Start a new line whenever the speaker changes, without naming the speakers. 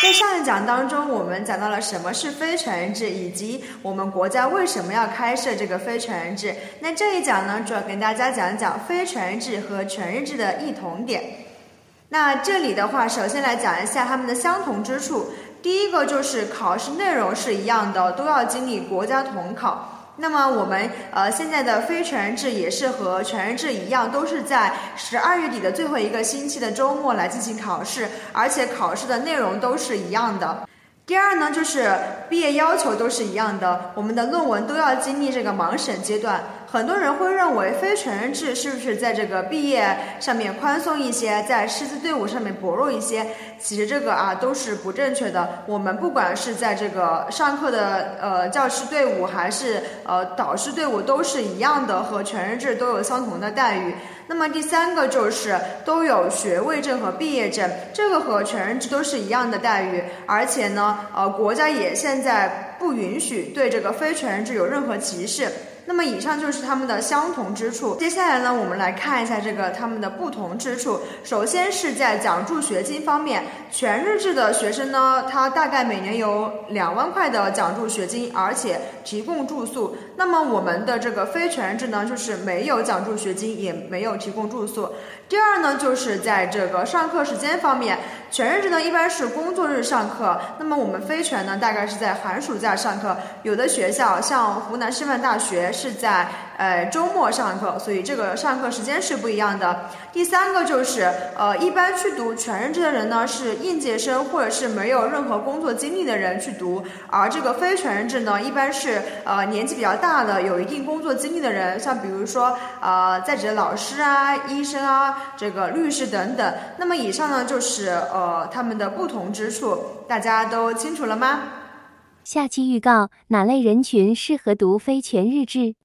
在上一讲当中，我们讲到了什么是非全日制，以及我们国家为什么要开设这个非全日制。那这一讲呢，主要跟大家讲一讲非全日制和全日制的异同点。那这里的话，首先来讲一下它们的相同之处。第一个就是考试内容是一样的，都要经历国家统考。那么我们呃现在的非全日制也是和全日制一样，都是在十二月底的最后一个星期的周末来进行考试，而且考试的内容都是一样的。第二呢，就是毕业要求都是一样的，我们的论文都要经历这个盲审阶段。很多人会认为非全日制是不是在这个毕业上面宽松一些，在师资队伍上面薄弱一些？其实这个啊都是不正确的。我们不管是在这个上课的呃教师队伍，还是呃导师队伍，都是一样的，和全日制都有相同的待遇。那么第三个就是都有学位证和毕业证，这个和全日制都是一样的待遇。而且呢，呃国家也现在不允许对这个非全日制有任何歧视。那么以上就是他们的相同之处。接下来呢，我们来看一下这个他们的不同之处。首先是在奖助学金方面，全日制的学生呢，他大概每年有两万块的奖助学金，而且提供住宿。那么我们的这个非全日制呢，就是没有奖助学金，也没有提供住宿。第二呢，就是在这个上课时间方面，全日制呢一般是工作日上课，那么我们非全呢大概是在寒暑假上课。有的学校像湖南师范大学是在呃周末上课，所以这个上课时间是不一样的。第三个就是呃一般去读全日制的人呢是应届生或者是没有任何工作经历的人去读，而这个非全日制呢一般是呃年纪比较大的有一定工作经历的人，像比如说呃在职的老师啊、医生啊。这个律师等等，那么以上呢就是呃他们的不同之处，大家都清楚了吗？
下期预告：哪类人群适合读非全日制？